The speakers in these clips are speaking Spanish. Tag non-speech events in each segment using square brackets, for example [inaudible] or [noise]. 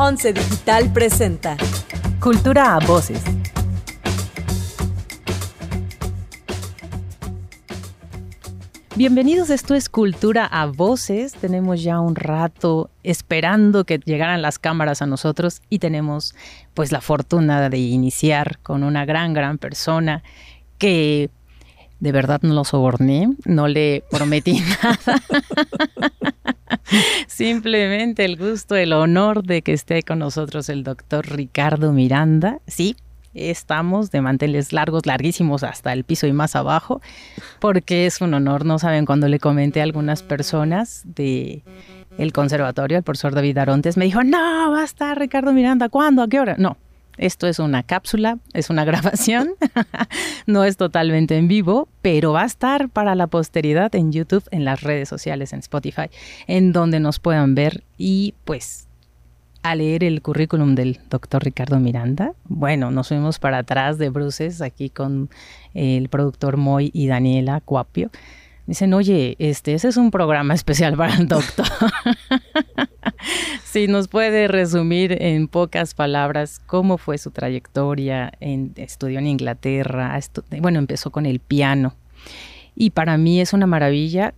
Once Digital presenta Cultura a Voces. Bienvenidos, esto es Cultura a Voces. Tenemos ya un rato esperando que llegaran las cámaras a nosotros y tenemos pues la fortuna de iniciar con una gran, gran persona que de verdad no lo soborné, no le prometí [laughs] nada. Simplemente el gusto, el honor de que esté con nosotros el doctor Ricardo Miranda. Sí, estamos de manteles largos, larguísimos hasta el piso y más abajo, porque es un honor. No saben cuando le comenté a algunas personas de el conservatorio, el profesor David Arontes me dijo, no, va a estar Ricardo Miranda, ¿cuándo? ¿A qué hora? No, esto es una cápsula, es una [laughs] grabación, no es totalmente en vivo, pero va a estar para la posteridad en YouTube, en las redes sociales, en Spotify, en donde nos puedan ver y pues a leer el currículum del doctor Ricardo Miranda. Bueno, nos fuimos para atrás de bruces aquí con el productor Moy y Daniela Cuapio. Dicen, oye, este, ese es un programa [laughs] especial para el doctor. [laughs] si nos puede resumir en pocas palabras cómo fue su trayectoria, en, estudió en Inglaterra, bueno, empezó con el piano. Y para mí es una maravilla,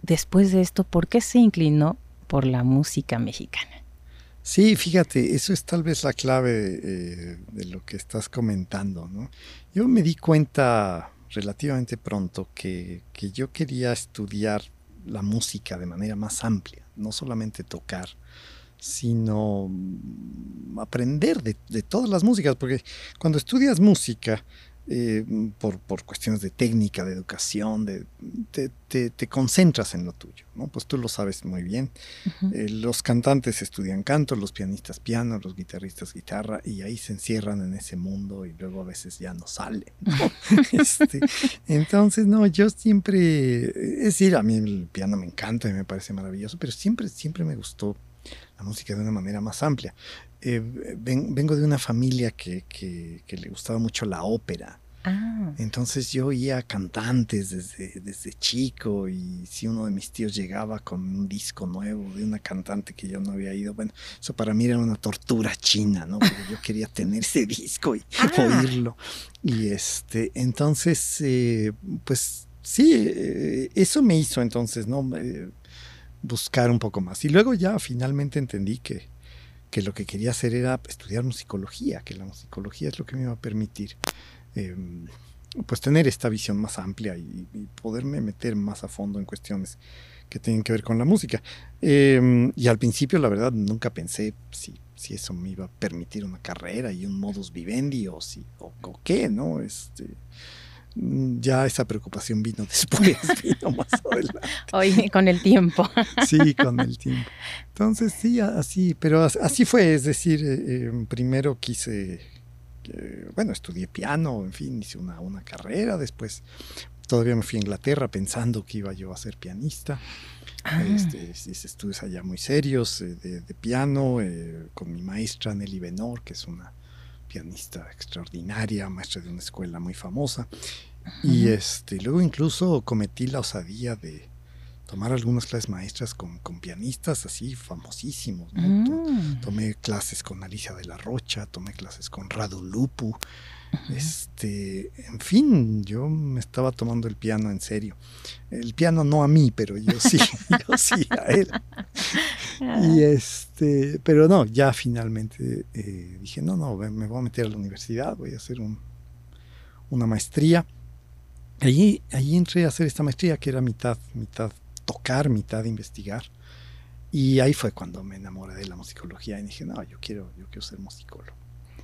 después de esto, ¿por qué se inclinó por la música mexicana? Sí, fíjate, eso es tal vez la clave eh, de lo que estás comentando, ¿no? Yo me di cuenta relativamente pronto que, yo quería estudiar la música de manera más amplia, no solamente tocar, sino mm, aprender de, de, todas las músicas, porque cuando estudias música, eh, por, por, cuestiones de técnica, de educación, de, te, te, concentras en lo tuyo, ¿no? Pues tú lo sabes muy bien. Eh, los cantantes estudian canto, los pianistas piano, los guitarristas guitarra, y ahí se encierran en ese mundo y luego a veces ya no salen. [laughs] este, entonces, no, yo siempre, es decir, a mí el piano me encanta y me parece maravilloso, pero siempre, siempre me gustó la música de una manera más amplia. Eh, vengo de una familia que, le gustaba mucho la ópera. Ah. Entonces yo oía cantantes desde, desde chico y si uno de mis tíos llegaba con un disco nuevo de una cantante que yo no había ido, bueno, eso para mí era una tortura china, ¿no? Porque yo quería [laughs] tener ese disco y ah. oírlo. Y este, entonces, eh, pues sí, eh, eso me hizo entonces, ¿no? buscar un poco más. Y luego ya finalmente entendí que, que lo que quería hacer era estudiar musicología, que la musicología es lo que me iba a permitir em, pues tener esta visión más amplia y, poderme meter más a fondo en cuestiones que tienen que ver con la música. Em, y al principio, la verdad, nunca pensé si, si eso me iba a permitir una carrera y un modus vivendi o, si, o, o qué, ¿no? Este, ya esa preocupación vino después, [laughs] vino más adelante. Hoy con el tiempo. [laughs] Sí, con el tiempo. Entonces sí, así, pero así fue, es decir, eh, em, primero quise, bueno, estudié piano, en fin, hice una, una, carrera, después todavía me fui a Inglaterra pensando que iba yo a ser pianista. Ah. Este, hice estudios allá muy serios eh, de, de, piano eh, con mi maestra Nelly Benor, que es una pianista extraordinaria, maestra de una escuela muy famosa. Y este, luego incluso cometí la osadía de tomar algunas clases maestras con, pianistas así famosísimos. Mm. Tomé clases con Alicia de la Rocha, tomé clases con Radu Lupu. Este, en fin, yo me estaba tomando el piano en serio. El piano no a mí, pero yo sí, [laughs] yo sí a él. y este, pero no, ya finalmente eh, dije, no, no, me voy a meter a la universidad, voy a hacer un, una maestría. Allí, allí entré a hacer esta maestría que era mitad, mitad tocar, mitad investigar. Y ahí fue cuando me enamoré de la musicología y dije, no, yo quiero, yo quiero ser musicólogo.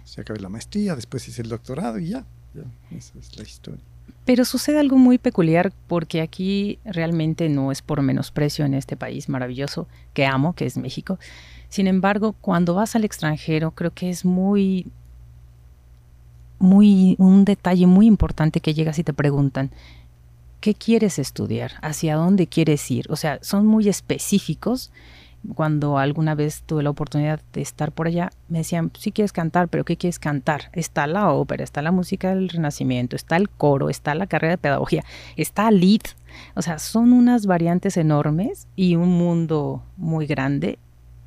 Se acabé la maestría, después hice el doctorado y ya, ya, esa es la historia. Pero sucede algo muy peculiar porque aquí realmente no es por menosprecio en este país maravilloso que amo, que es México. Sin embargo, cuando vas al extranjero, creo que es muy, muy, un detalle muy importante que llegas y te preguntan, ¿qué quieres estudiar? ¿Hacia dónde quieres ir? O sea, son muy específicos cuando alguna vez tuve la oportunidad de estar por allá, me decían, sí quieres cantar, pero ¿qué quieres cantar? Está la ópera, está la música del Renacimiento, está el coro, está la carrera de pedagogía, está lead. O sea, son unas variantes enormes y un mundo muy grande.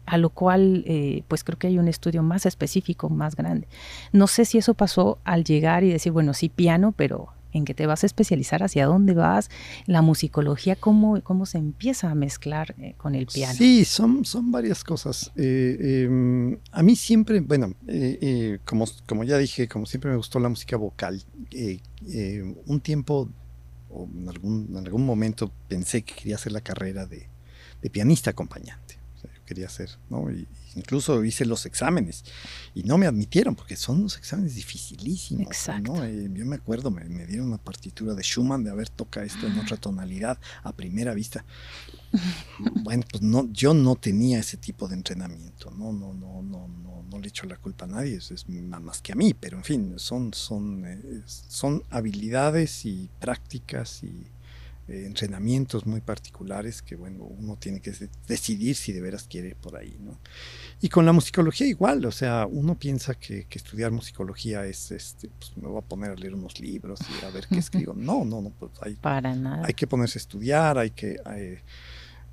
a lo cual eh, pues creo que hay un estudio más específico, más grande. No sé si eso pasó al llegar y decir, bueno, sí, piano, pero en qué te vas a especializar, hacia dónde vas, la musicología, cómo, cómo se empieza a mezclar eh, con el piano. Sí, son, son varias cosas. Eh, em, a mí siempre, bueno, eh, como, como ya dije, como siempre me gustó la música vocal. un tiempo, o en algún, en algún momento, pensé que quería hacer la carrera de, de pianista acompañante. O sea, yo quería hacer, ¿no? Y, incluso hice los exámenes y no me admitieron porque son unos exámenes dificilísimos. Exacto. Eh, yo me acuerdo, me, dieron una partitura de Schumann de haber tocado esto en otra tonalidad a primera vista. [laughs] bueno, pues no, yo no tenía ese tipo de entrenamiento, no, no, no, no, no, no le echo la culpa a nadie, es, es más que a mí, pero en fin, son, son, eh, son habilidades y prácticas y eh, entrenamientos muy particulares que, bueno, uno tiene que decidir si de veras quiere por ahí, ¿no? Y con la musicología igual, o sea, uno piensa que, estudiar musicología es, este, pues me voy a poner a leer unos libros y a ver qué [laughs] escribo. No, no, no, pues hay, Para nada. hay que ponerse a estudiar, hay que...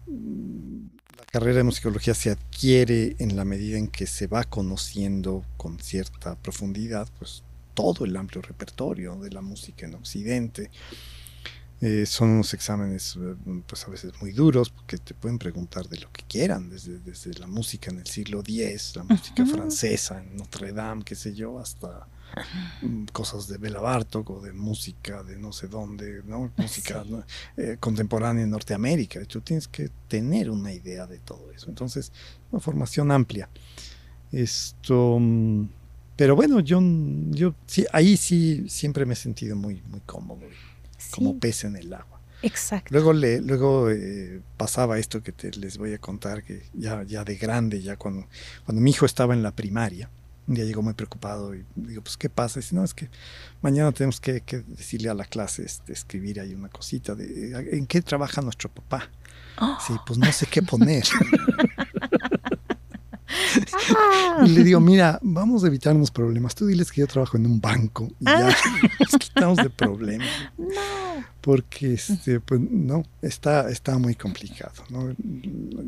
la carrera de musicología se adquiere en la medida en que se va conociendo con cierta profundidad, pues todo el amplio repertorio de la música en Occidente. Eh, son unos exámenes eh, pues a veces muy duros porque te pueden preguntar de lo que quieran, desde, desde la música en el siglo X, la música francesa en Notre Dame, qué sé yo, hasta mm, cosas de Bela Bartok o de música de no sé dónde, ¿no? música eh, contemporánea en Norteamérica. Tú tienes que tener una idea de todo eso. Entonces, una formación amplia. Esto, mm, pero bueno, yo, yo sí, ahí sí siempre me he sentido muy, muy cómodo como pez en el agua. Exacto. Luego, le, luego eh, pasaba esto que te, les voy a contar, que ya, ya de grande, ya cuando, cuando mi hijo estaba en la primaria, un día llegó muy preocupado y digo, pues, ¿qué pasa? Y dice, no, es que mañana tenemos que, decirle a la clase, este, escribir ahí una cosita de, ¿en qué trabaja nuestro papá? Oh. Sí, pues no sé qué poner. [laughs] Ah. [laughs] Y le digo, mira, vamos a evitarnos problemas. Tú diles que yo trabajo en un banco y ya ah. [laughs] nos quitamos de problemas. No. Porque, este, pues, no, está, está muy complicado, ¿no?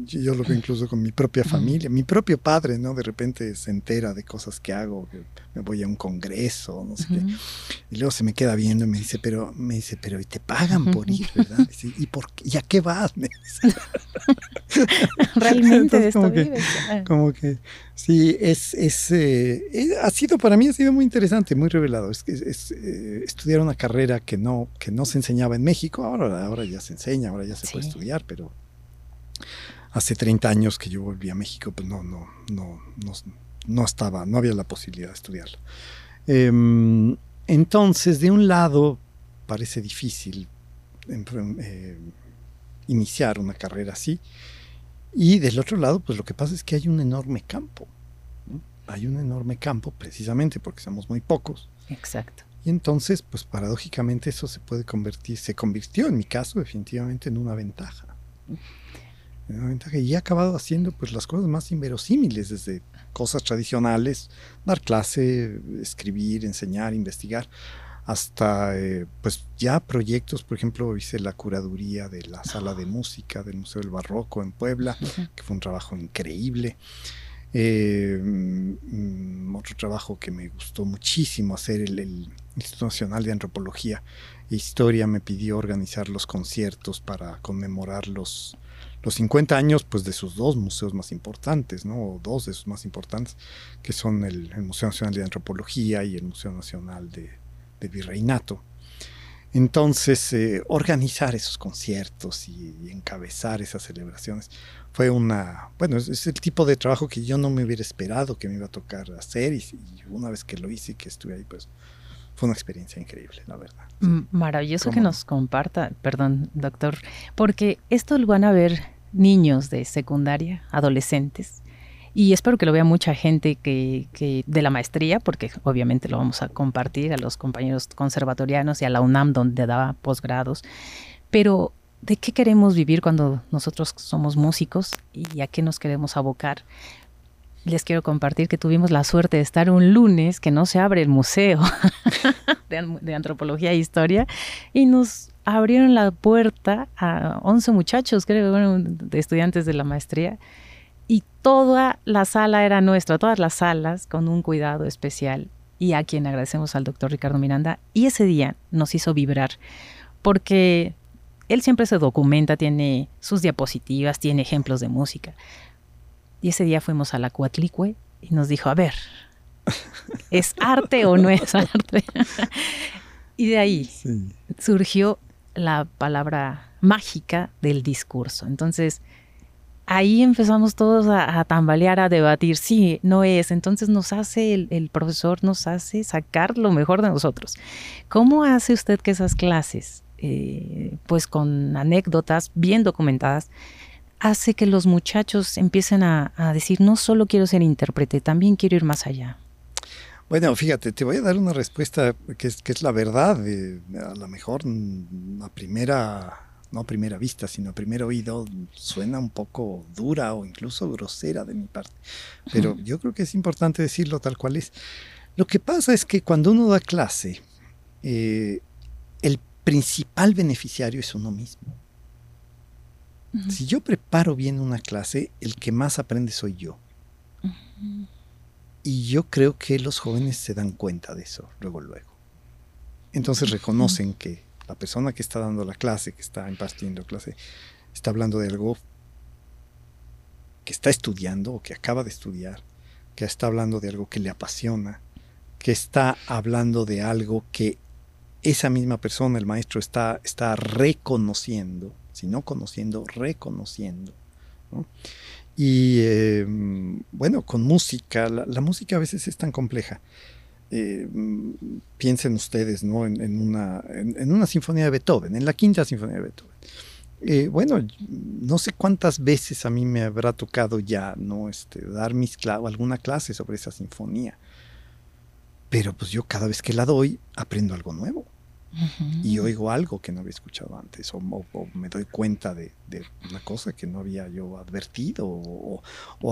Yo lo veo incluso con mi propia familia. Mi propio padre, ¿no? De repente se entera de cosas que hago, que me voy a un congreso, no sé qué. Y luego se me queda viendo y me dice, pero, me dice, pero y te pagan por [laughs] ir, ¿verdad? ¿Y, por ¿y a qué vas? Me dice. [laughs] Realmente esto como, que, como que sí, es, es eh, ha sido para mí ha sido muy interesante, muy revelado. Es, es eh, estudiar una carrera que no, que no se enseñaba en México, ahora, ahora ya se enseña, ahora ya se puede estudiar, pero hace 30 años que yo volví a México, pues no, no, no, no, no estaba, no había la posibilidad de estudiarlo. Em, entonces, de un lado, parece difícil em, eh, iniciar una carrera así, y del otro lado, pues lo que pasa es que hay un enorme campo. Hay un enorme campo precisamente porque somos muy pocos. Exacto. Y entonces, pues paradójicamente eso se puede convertir, se convirtió en mi caso definitivamente en una ventaja. En una ventaja y he acabado haciendo pues las cosas más inverosímiles, desde cosas tradicionales, dar clase, escribir, enseñar, investigar, hasta eh, pues ya proyectos, por ejemplo, hice la curaduría de la sala de música del Museo del Barroco en Puebla, que fue un trabajo increíble. Eh, mm, otro trabajo que me gustó muchísimo hacer, el, Instituto Nacional de Antropología e Historia me pidió organizar los conciertos para conmemorar los, los 50 años pues, de sus dos museos más importantes, ¿no? o dos de sus más importantes, que son el Museo Nacional de Antropología y el Museo Nacional de, de virreinato. Entonces, eh, organizar esos conciertos y, encabezar esas celebraciones fue una, bueno, es, el tipo de trabajo que yo no me hubiera esperado que me iba a tocar hacer y, una vez que lo hice y que estuve ahí, pues fue una experiencia increíble, la verdad. Maravilloso que nos comparta, perdón, doctor, porque esto lo van a ver niños de secundaria, adolescentes, y espero que lo vea mucha gente que, que, de la maestría, porque obviamente lo vamos a compartir a los compañeros conservatorianos y a la UNAM donde daba posgrados. Pero, ¿de qué queremos vivir cuando nosotros somos músicos y a qué nos queremos abocar? Les quiero compartir que tuvimos la suerte de estar un lunes que no se abre el museo [laughs] de, de antropología e historia y nos abrieron la puerta a 11 muchachos, creo, bueno, de estudiantes de la maestría y toda la sala era nuestra, todas las salas con un cuidado especial y a quien agradecemos al doctor Ricardo Miranda. Y ese día nos hizo vibrar porque él siempre se documenta, tiene sus diapositivas, tiene ejemplos de música. Y ese día fuimos a la Cuatlicue y nos dijo, a ver, ¿es arte o no es arte? y de ahí surgió la palabra mágica del discurso. Entonces, ahí empezamos todos a, tambalear, a debatir, sí, no es. Entonces nos hace, el, profesor nos hace sacar lo mejor de nosotros. ¿Cómo hace usted que esas clases, eh, pues con anécdotas bien documentadas, hace que los muchachos empiecen a, decir, no solo quiero ser intérprete, también quiero ir más allá? Bueno, fíjate, te voy a dar una respuesta que es, la verdad. Eh, a lo mejor a primera, no a primera vista, sino a primer oído, suena un poco dura o incluso grosera de mi parte. Pero yo creo que es importante decirlo tal cual es. Lo que pasa es que cuando uno da clase, eh, el principal beneficiario es uno mismo. Si yo preparo bien una clase, el que más aprende soy yo. Y yo creo que los jóvenes se dan cuenta de eso, luego, luego. Entonces reconocen que la persona que está dando la clase, que está impartiendo clase, está hablando de algo que está estudiando o que acaba de estudiar, que está hablando de algo que le apasiona, que está hablando de algo que esa misma persona, el maestro, está, está reconociendo sino conociendo, reconociendo. Y em, bueno, con música, la, música a veces es tan compleja. Eh, piensen ustedes ¿no? en, una, en, una sinfonía de Beethoven, en la quinta sinfonía de Beethoven. Eh, bueno, no sé cuántas veces a mí me habrá tocado ya no este, dar mis alguna clase sobre esa sinfonía, pero pues yo cada vez que la doy aprendo algo nuevo y oigo algo que no había escuchado antes, o, me doy cuenta de, una cosa que no había yo advertido, o,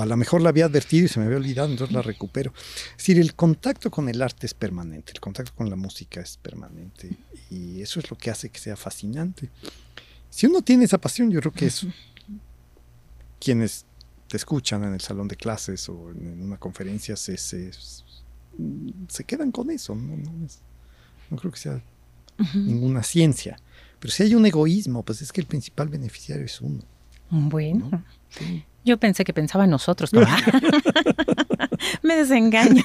a lo mejor la había advertido y se me había olvidado, entonces la recupero. Es decir, el contacto con el arte es permanente, el contacto con la música es permanente, y eso es lo que hace que sea fascinante. Si uno tiene esa pasión, yo creo que es quienes te escuchan en el salón de clases o en una conferencia se, se, quedan con eso. no creo que sea ninguna ciencia. Pero si hay un egoísmo, pues es que el principal beneficiario es uno. Bueno. Yo pensé que pensaba en nosotros. [laughs] [laughs] Me desengaño.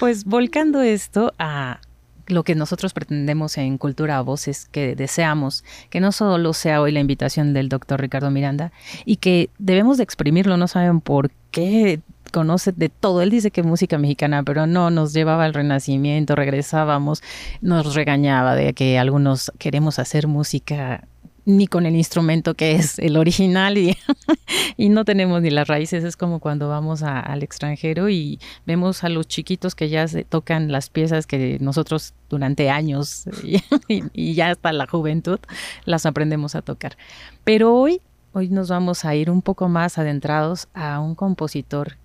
pues volcando esto a lo que nosotros pretendemos en Cultura a Voces, que deseamos que no solo sea hoy la invitación del doctor Ricardo Miranda y que debemos de exprimirlo, no saben por qué conoce de todo. Él dice que música mexicana, pero no, nos llevaba al renacimiento, regresábamos, nos regañaba de que algunos queremos hacer música ni con el instrumento que es el original y, [laughs] no tenemos ni las raíces. Es como cuando vamos al extranjero y vemos a los chiquitos que ya tocan las piezas que nosotros durante años [laughs] y, y ya hasta la juventud las aprendemos a tocar. Pero hoy, hoy nos vamos a ir un poco más adentrados a un compositor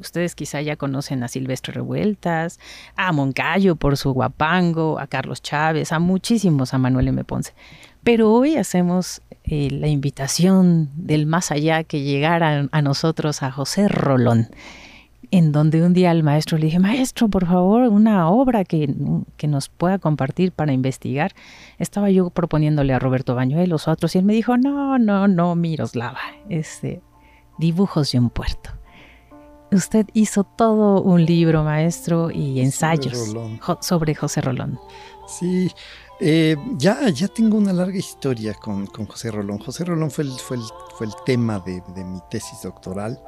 ustedes quizá ya conocen a Silvestre Revueltas, a Moncayo por su guapango, a Carlos Chávez, a muchísimos, a Manuel M. Ponce. Pero hoy hacemos eh, la invitación del más allá que llegara a nosotros a José Rolón, en donde un día al maestro le dije, maestro, por favor, una obra que, nos pueda compartir para investigar. Estaba yo proponiéndole a Roberto Bañuelos o otros y él me dijo, no, no, no, Miroslava, este, dibujos de un puerto. Usted hizo todo un libro, maestro, y ensayos sobre José Rolón. Sí, eh, ya, ya tengo una larga historia con, José Rolón. José Rolón fue el, fue fue el tema de, mi tesis doctoral.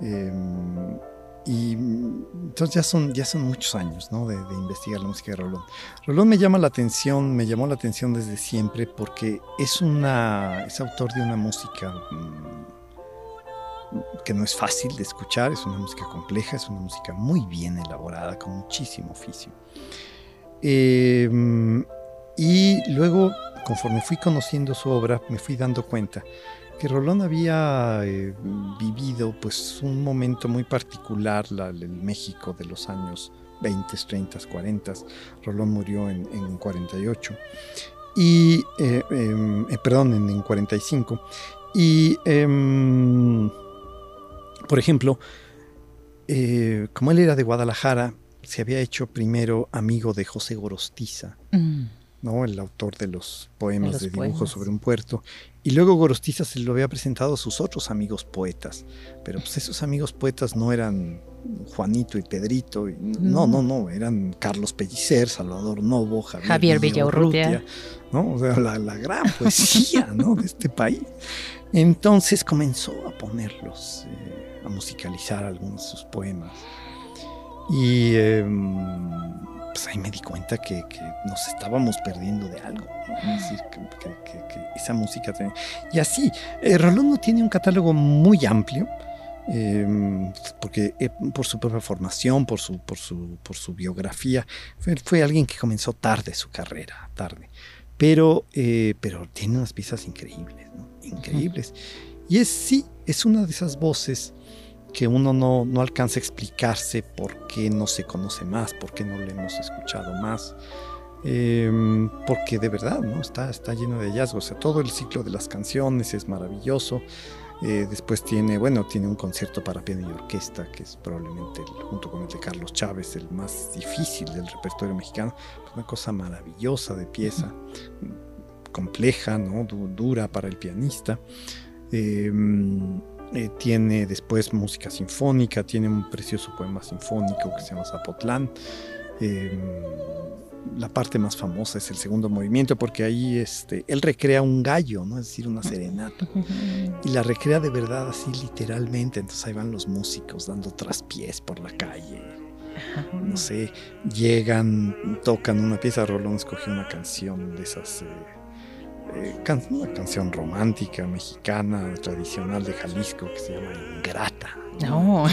Em, y entonces ya son, ya son muchos años ¿no? de, investigar la música de Rolón. Rolón me llama la atención, me llamó la atención desde siempre porque es, una, es autor de una música mm, que no es fácil de escuchar, es una música compleja, es una música muy bien elaborada, con muchísimo oficio. Em, y luego, conforme fui conociendo su obra, me fui dando cuenta que Rolón había eh, vivido pues un momento muy particular, el México de los años 20, 30, 40. Rolón murió en, en 48 y, eh, em, eh, perdón, en, en, 45. Y, em, por ejemplo, eh, como él era de Guadalajara, se había hecho primero amigo de José Gorostiza, mm. ¿no? el autor de los poemas de, dibujos sobre un puerto. Y luego Gorostiza se lo había presentado a sus otros amigos poetas. Pero pues esos amigos poetas no eran Juanito y Pedrito. no, no, no, eran Carlos Pellicer, Salvador Novo, Javier, Javier Villaurrutia. ¿no? O sea, la, gran poesía ¿no? de este país. Entonces comenzó a ponerlos, eh, a musicalizar algunos de sus poemas. Y em, pues ahí me di cuenta que, nos estábamos perdiendo de algo. Es decir, que, esa música. Y así, eh, Rolón no tiene un catálogo muy amplio. Em, porque eh, por su propia formación, por su, por su, por su biografía, fue, alguien que comenzó tarde su carrera, tarde. Pero, eh, pero tiene unas piezas increíbles, increíbles. Y es sí, es una de esas voces que uno no, no, alcanza a explicarse por qué no se conoce más, por qué no le hemos escuchado más. Em, porque de verdad ¿no? está, está lleno de hallazgos. O sea, todo el ciclo de las canciones es maravilloso. Eh, después tiene, bueno, tiene un concierto para piano y orquesta, que es probablemente, junto con el de Carlos Chávez, el más difícil del repertorio mexicano. Una cosa maravillosa de pieza, compleja, ¿no? dura para el pianista. Eh, eh, tiene después música sinfónica, tiene un precioso poema sinfónico que se llama Zapotlán. Em, la parte más famosa es el segundo movimiento porque ahí este, él recrea un gallo, ¿no? es decir, una serenata. Y la recrea de verdad así literalmente. Entonces ahí van los músicos dando traspiés por la calle. No sé, llegan, tocan una pieza, Rolón escogió una canción de esas... Eh, eh, una canción romántica mexicana tradicional de Jalisco que se llama Ingrata. No.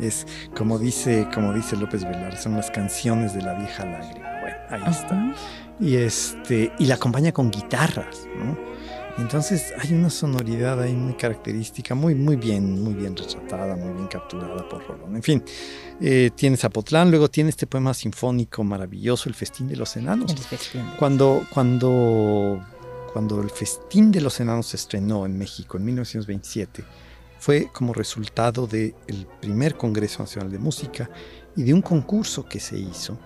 es como dice, como dice López Velar, son las canciones de la vieja lágrima. Bueno, ahí está. Y este, y la acompaña con guitarras, ¿no? Entonces hay una sonoridad ahí muy característica, muy, muy bien, muy bien retratada, muy bien capturada por Rolón. En fin, eh, tiene Zapotlán, luego tiene este poema sinfónico maravilloso, El Festín de los Enanos. Cuando, cuando, cuando el Festín de los Enanos se estrenó en México en 1927, fue como resultado del primer Congreso Nacional de Música y de un concurso que se hizo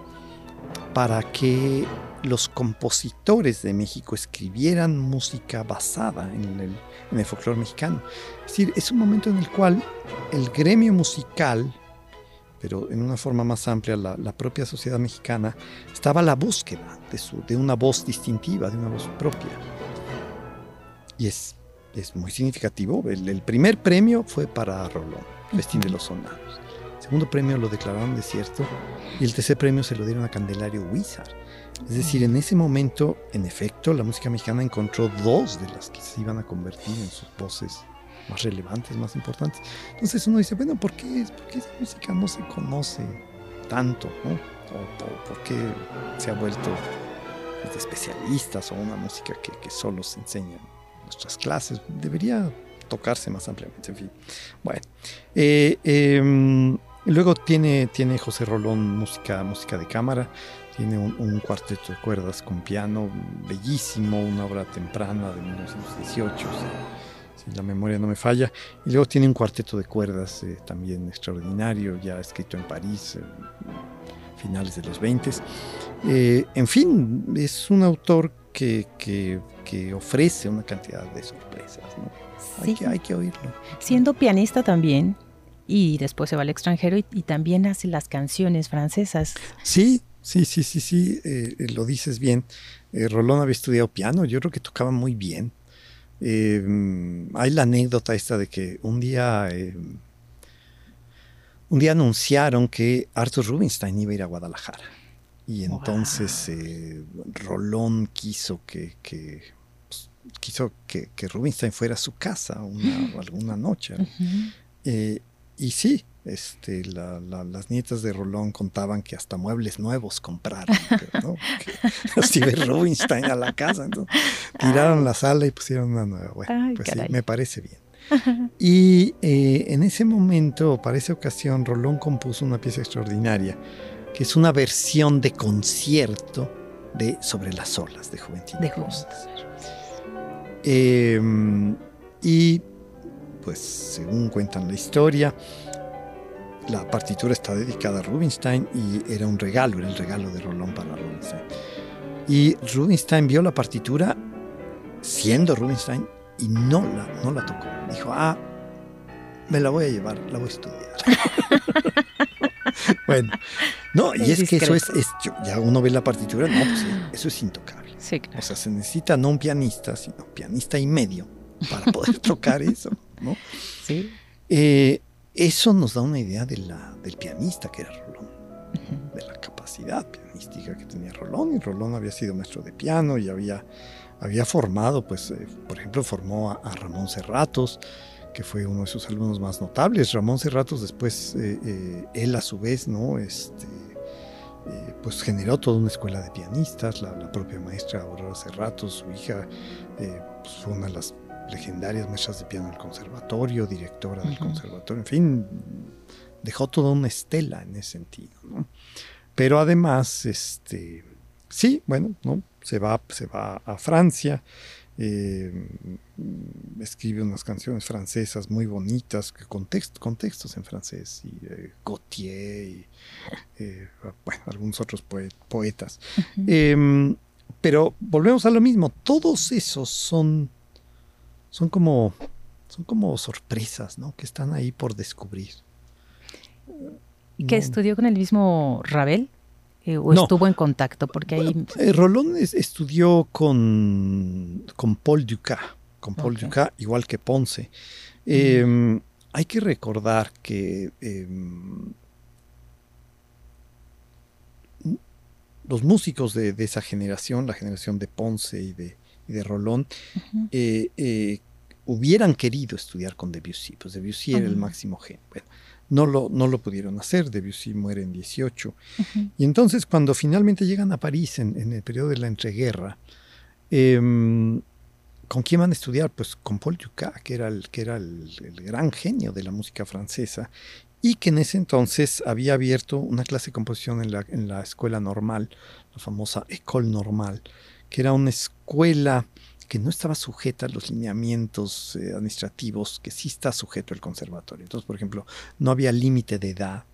para que los compositores de México escribieran música basada en el, en folclore mexicano. Es decir, es un momento en el cual el gremio musical, pero en una forma más amplia, la, propia sociedad mexicana, estaba a la búsqueda de, su, de una voz distintiva, de una voz propia. Y es, es muy significativo. El, primer premio fue para Rolón, Festín de los Sonados. El segundo premio lo declararon desierto y el tercer premio se lo dieron a Candelario Huizar es decir, en ese momento, en efecto, la música mexicana encontró dos de las que se iban a convertir en sus voces más relevantes, más importantes. Entonces uno dice, bueno, ¿por qué, esa música no se conoce tanto? ¿no? Por qué se ha vuelto de especialistas o una música que, solo se enseña en nuestras clases? Debería tocarse más ampliamente, en fin. Bueno, eh, em, luego tiene, tiene José Rolón música, música de cámara, tiene un, cuarteto de cuerdas con piano bellísimo, una obra temprana de 1918, si, la memoria no me falla. Y luego tiene un cuarteto de cuerdas eh, también extraordinario, ya escrito en París, finales de los 20. Eh, en fin, es un autor que, ofrece una cantidad de sorpresas. Hay, que, hay que oírlo. Siendo pianista también, y después se va al extranjero y, y, también hace las canciones francesas. Sí, Sí, sí, sí, sí, eh, eh, lo dices bien. Eh, Rolón había estudiado piano, yo creo que tocaba muy bien. hay la anécdota esta de que un día, un día anunciaron que Arthur Rubinstein iba a ir a Guadalajara. Y entonces Rolón quiso que, pues, quiso que, Rubinstein fuera a su casa una, alguna noche. y sí, este, las nietas de Rolón contaban que hasta muebles nuevos compraron, [laughs] ¿no? [laughs] Rubinstein a la casa, tiraron la sala y pusieron una nueva. Bueno, pues sí, me parece bien. [laughs] Y eh, en ese momento, para esa ocasión, Rolón compuso una pieza extraordinaria, que es una versión de concierto de Sobre las olas de Juventud de Em, y pues según cuentan la historia, la partitura está dedicada a Rubinstein y era un regalo, era el regalo de Rolón para Rubinstein. Y Rubinstein vio la partitura siendo Rubinstein y no la, no la tocó. Dijo, ah, me la voy a llevar, la voy a estudiar. [laughs] bueno, no, y es, que eso es, ya uno ve la partitura, no, pues eso es intocable. Sí, claro. O sea, se necesita no un pianista, sino un pianista y medio para poder [laughs] tocar eso, ¿no? Sí. Eh, eso nos da una idea de la, del pianista que era Rolón, de la capacidad pianística que tenía Rolón. Y Rolón había sido maestro de piano y había, había formado, pues, eh, por ejemplo, formó a, Ramón Serratos, que fue uno de sus alumnos más notables. Ramón Serratos después, eh, eh, él a su vez, ¿no? Este, pues generó toda una escuela de pianistas, la, propia maestra Aurora Serratos, su hija, pues, fue una de las legendarias maestras de piano del conservatorio, directora del conservatorio, en fin, dejó toda una estela en ese sentido. Pero además, este, sí, bueno, ¿no? se, va, se va a Francia, eh, escribe unas canciones francesas muy bonitas, con, textos en francés, y eh, Gautier, y eh, bueno, algunos otros poetas. Em, pero volvemos a lo mismo, todos esos son son como, son como sorpresas, ¿no? Que están ahí por descubrir. ¿Que estudió con el mismo Ravel? Eh, ¿O estuvo en contacto? Porque ahí... Eh, Rolón estudió con, con Paul Dukas, con Paul Dukas, igual que Ponce. Em, hay que recordar que em, los músicos de, esa generación, la generación de Ponce y de, y de Rolón, eh, eh, hubieran querido estudiar con Debussy, pues Debussy era el máximo genio. Bueno, no lo, no lo pudieron hacer, Debussy muere en 18. Y entonces cuando finalmente llegan a París en, el periodo de la entreguerra, em, ¿con quién van a estudiar? Pues con Paul Dukas, que era, el, que era el, gran genio de la música francesa y que en ese entonces había abierto una clase de composición en la, en la escuela normal, la famosa École Normale, que era una escuela que no estaba sujeta a los lineamientos eh, administrativos que sí está sujeto el conservatorio. Entonces, por ejemplo, no había límite de edad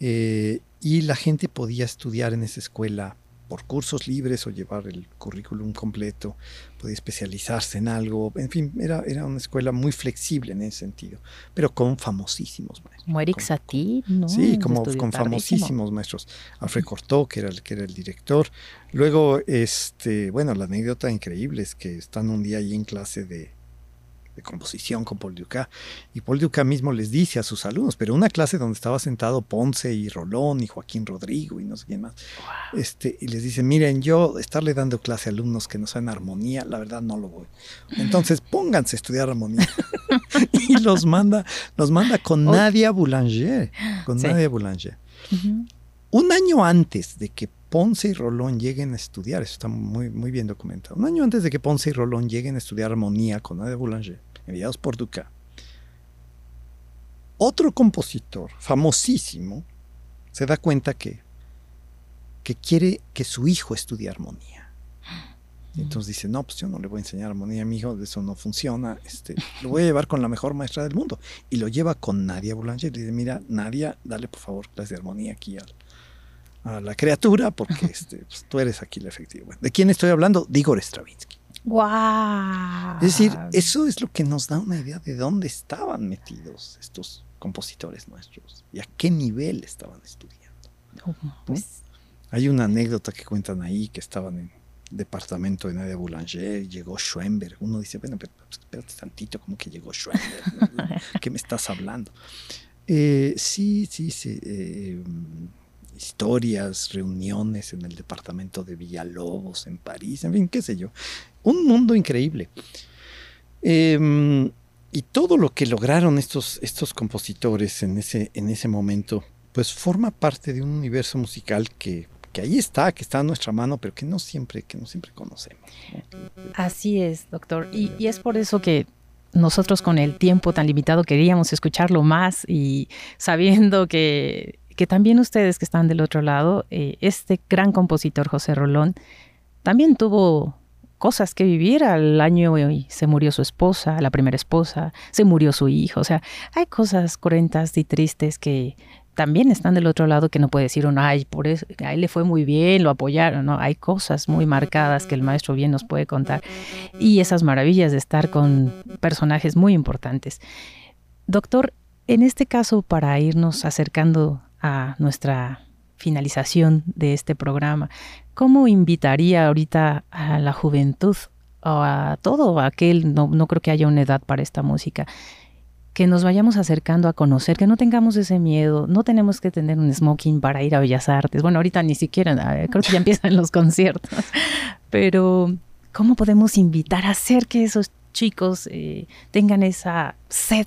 eh, y la gente podía estudiar en esa escuela por cursos libres o llevar el currículum completo, podía especializarse en algo, en fin, era, era una escuela muy flexible en ese sentido, pero con famosísimos maestros. Como Eric Satie, ¿no? Sí, como con famosísimos maestros. Alfred Cortó, que era el que era el director. Luego, este, bueno, la anécdota increíble es que están un día ahí en clase de, de composición con Paul Ducas. Y Paul Ducas mismo les dice a sus alumnos, pero una clase donde estaba sentado Ponce y Rolón y Joaquín Rodrigo y no sé quién más, este, y les dice, miren, yo estarle dando clase a alumnos que no saben armonía, la verdad no lo voy. Entonces [laughs] pónganse a estudiar armonía. [laughs] y los manda, los manda con Nadia Boulanger, con Nadia Boulanger. Un año antes de que Ponce y Rolón lleguen a estudiar, eso está muy, muy bien documentado. Un año antes de que Ponce y Rolón lleguen a estudiar armonía con Nadia Boulanger, enviados por Duca, otro compositor famosísimo se da cuenta que, que quiere que su hijo estudie armonía. Y entonces dice, no, pues yo no le voy a enseñar armonía a mi hijo, eso no funciona, este, lo voy a llevar con la mejor maestra del mundo. Y lo lleva con Nadia Boulanger. Y dice, mira, Nadia, dale por favor clase de armonía aquí al, a la criatura, porque [laughs] este, pues, tú eres aquí la efectiva. ¿De quién estoy hablando? De Igor Stravinsky. ¡Wow! Es decir, eso es lo que nos da una idea de dónde estaban metidos estos compositores nuestros y a qué nivel estaban estudiando. Oh, pues. Hay una anécdota que cuentan ahí que estaban en departamento de Nadia Boulanger, llegó Schoenberg. Uno dice, bueno, pero pues, espérate tantito, como que llegó Schoenberg? [laughs] ¿Qué me estás hablando? Eh, sí, sí, sí. Eh, historias, reuniones en el departamento de Villalobos, en París, en fin, qué sé yo. Un mundo increíble. Em, y todo lo que lograron estos, estos compositores en ese, en ese momento, pues forma parte de un universo musical que, ahí está, que está a nuestra mano, pero que no siempre, que no siempre conocemos. Así es, doctor. Y es por eso que nosotros con el tiempo tan limitado queríamos escucharlo más y sabiendo que que también ustedes que están del otro lado, eh, este gran compositor José Rolón también tuvo cosas que vivir. Al año se murió su esposa, la primera esposa, se murió su hijo. O sea, hay cosas cruentas y tristes que también están del otro lado que no puede decir uno, ay, por eso, a él le fue muy bien, lo apoyaron, ¿no? Hay cosas muy marcadas que el maestro bien nos puede contar y esas maravillas de estar con personajes muy importantes. Doctor, en este caso, para irnos acercando a nuestra finalización de este programa, ¿cómo invitaría ahorita a la juventud o a todo aquel, no, no creo que haya una edad para esta música, que nos vayamos acercando a conocer, que no tengamos ese miedo, no tenemos que tener un smoking para ir a Bellas Artes. Bueno, ahorita ni siquiera, creo que ya [laughs] empiezan los conciertos, pero ¿cómo podemos invitar a hacer que esos chicos eh, tengan esa sed,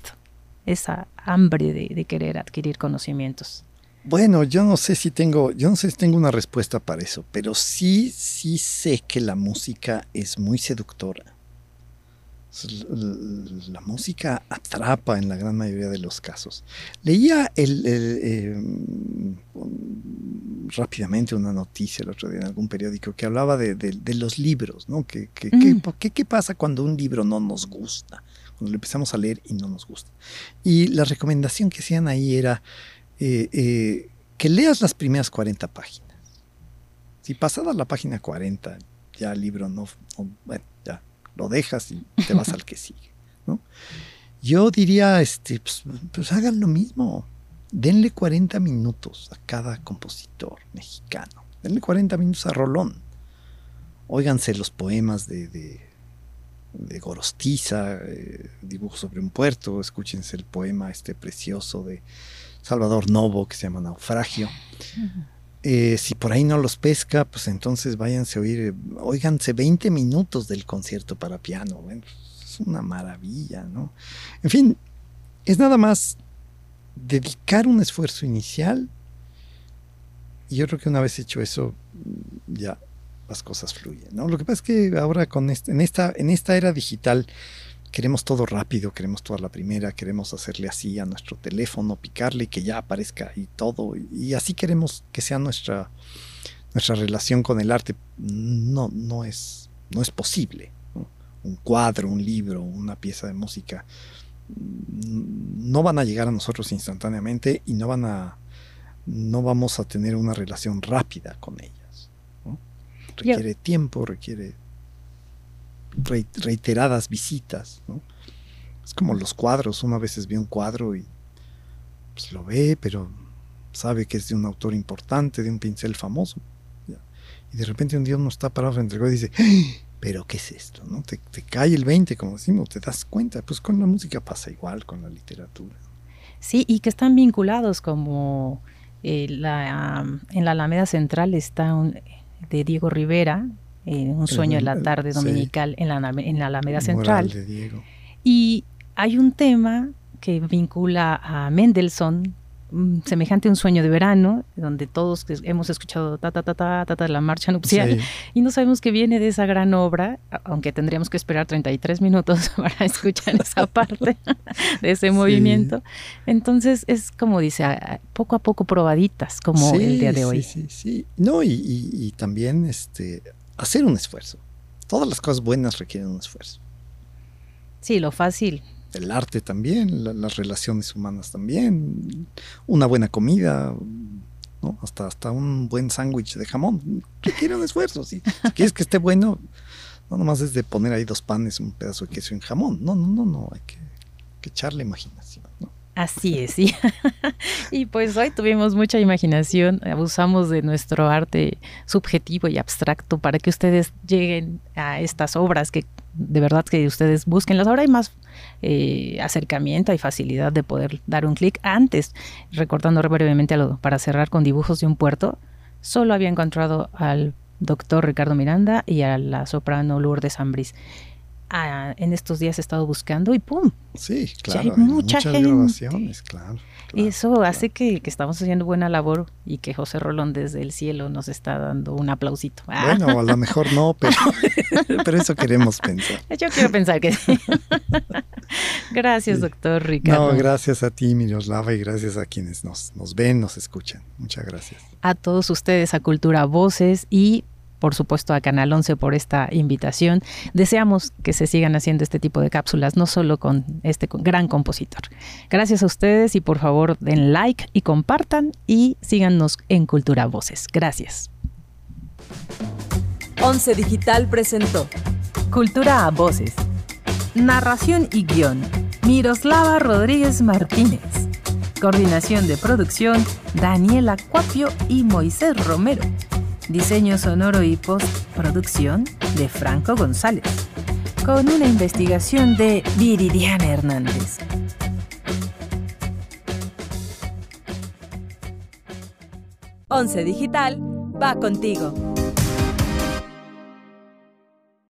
esa hambre de querer adquirir conocimientos? Bueno, yo no sé si tengo, yo no sé si tengo una respuesta para eso, pero sí, sí sé que la música es muy seductora la música atrapa en la gran mayoría de los casos. Leía el, eh, rápidamente una noticia el otro día en algún periódico que hablaba de, los libros, ¿no? ¿Qué, mm. qué, pasa cuando un libro no nos gusta? Cuando lo empezamos a leer y no nos gusta. Y la recomendación que hacían ahí era eh, eh, que leas las primeras 40 páginas. Si pasada la página 40 ya el libro no, no bueno, ya lo dejas y te vas al que sigue. ¿no? Yo diría, este, pues, pues, hagan lo mismo. Denle 40 minutos a cada compositor mexicano. Denle 40 minutos a Rolón. Óiganse los poemas de, de, Gorostiza, eh, Dibujo sobre un puerto. Escúchense el poema este precioso de Salvador Novo que se llama Naufragio. Eh, si por ahí no los pesca, pues entonces váyanse a oír, oíganse 20 minutos del concierto para piano. es una maravilla, ¿no? En fin, es nada más dedicar un esfuerzo inicial. Y yo creo que una vez hecho eso, ya las cosas fluyen, ¿no? Lo que pasa es que ahora con este, en, esta, en esta era digital, queremos todo rápido, queremos toda la primera, queremos hacerle así a nuestro teléfono, picarle y que ya aparezca y todo. Y, así queremos que sea nuestra, nuestra relación con el arte. No, no, es, no es posible. Un cuadro, un libro, una pieza de música mm, no van a llegar a nosotros instantáneamente y no van a no vamos a tener una relación rápida con ellas. Requiere tiempo, requiere reiteradas visitas. ¿no? Es como los cuadros, uno a veces ve un cuadro y pues, lo ve, pero sabe que es de un autor importante, de un pincel famoso. Y de repente un día uno está parado frente al y dice, ¡Ah! pero ¿qué es esto? ¿no? Te, cae el 20, como decimos, te das cuenta. Pues con la música pasa igual, con la literatura. Sí, y que están vinculados como eh, en la Alameda Central está un, de Diego Rivera, un sueño de la tarde dominical en, la, en la Alameda Central. Y hay un tema que vincula a Mendelssohn, mm, semejante a un sueño de verano, donde todos hemos escuchado ta ta ta ta ta, ta la marcha nupcial y no sabemos que viene de esa gran obra, aunque tendríamos que esperar 33 minutos [laughs] para escuchar [laughs] esa parte de ese movimiento. Entonces es como dice, poco a poco probaditas, como el día de hoy. Sí, sí, sí. No, y, y también este hacer un esfuerzo. Todas las cosas buenas requieren un esfuerzo. Sí, lo fácil. El arte también, las relaciones humanas también, una buena comida, ¿no? hasta, hasta un buen sándwich de jamón. Requiere un esfuerzo. Si quieres que esté bueno, no nomás es de poner ahí dos panes, un pedazo de queso en jamón. No, no, no, no. Hay que, que echarle imaginación. ¿no? Así es, sí. [laughs] y pues hoy tuvimos mucha imaginación, abusamos de nuestro arte subjetivo y abstracto para que ustedes lleguen a estas obras que de verdad que ustedes busquen. Ahora hay más eh, acercamiento, y facilidad de poder dar un clic. Antes, recordando brevemente algo, para cerrar con dibujos de un puerto, solo había encontrado al doctor Ricardo Miranda y a la soprano Lourdes Ambris en estos días he estado buscando y ¡pum! Sí, claro. hay, muchas grabaciones, claro. eso hace que, estamos haciendo buena labor y que José Rolón desde el cielo nos está dando un aplausito. Bueno, a lo mejor no, [laughs] pero, pero eso queremos pensar. Yo quiero pensar que sí. [laughs] gracias, doctor Ricardo. No, gracias a ti, Miroslava, y gracias a quienes nos, nos ven, nos escuchan. Muchas gracias. A todos ustedes, a Cultura Voces y por supuesto a Canal 11 por esta invitación. Deseamos que se sigan haciendo este tipo de cápsulas, no solo con este gran compositor. Gracias a ustedes y por favor den like y compartan y síganos en Cultura Voces. Gracias. 11 Digital presentó Cultura a Voces. Narración y guion. Miroslava Rodríguez Martínez. Coordinación de producción, Daniela Cuapio y Moisés Romero. Diseño sonoro y postproducción de Franco González. Con una investigación de Viridiana Hernández. 11 Digital va contigo.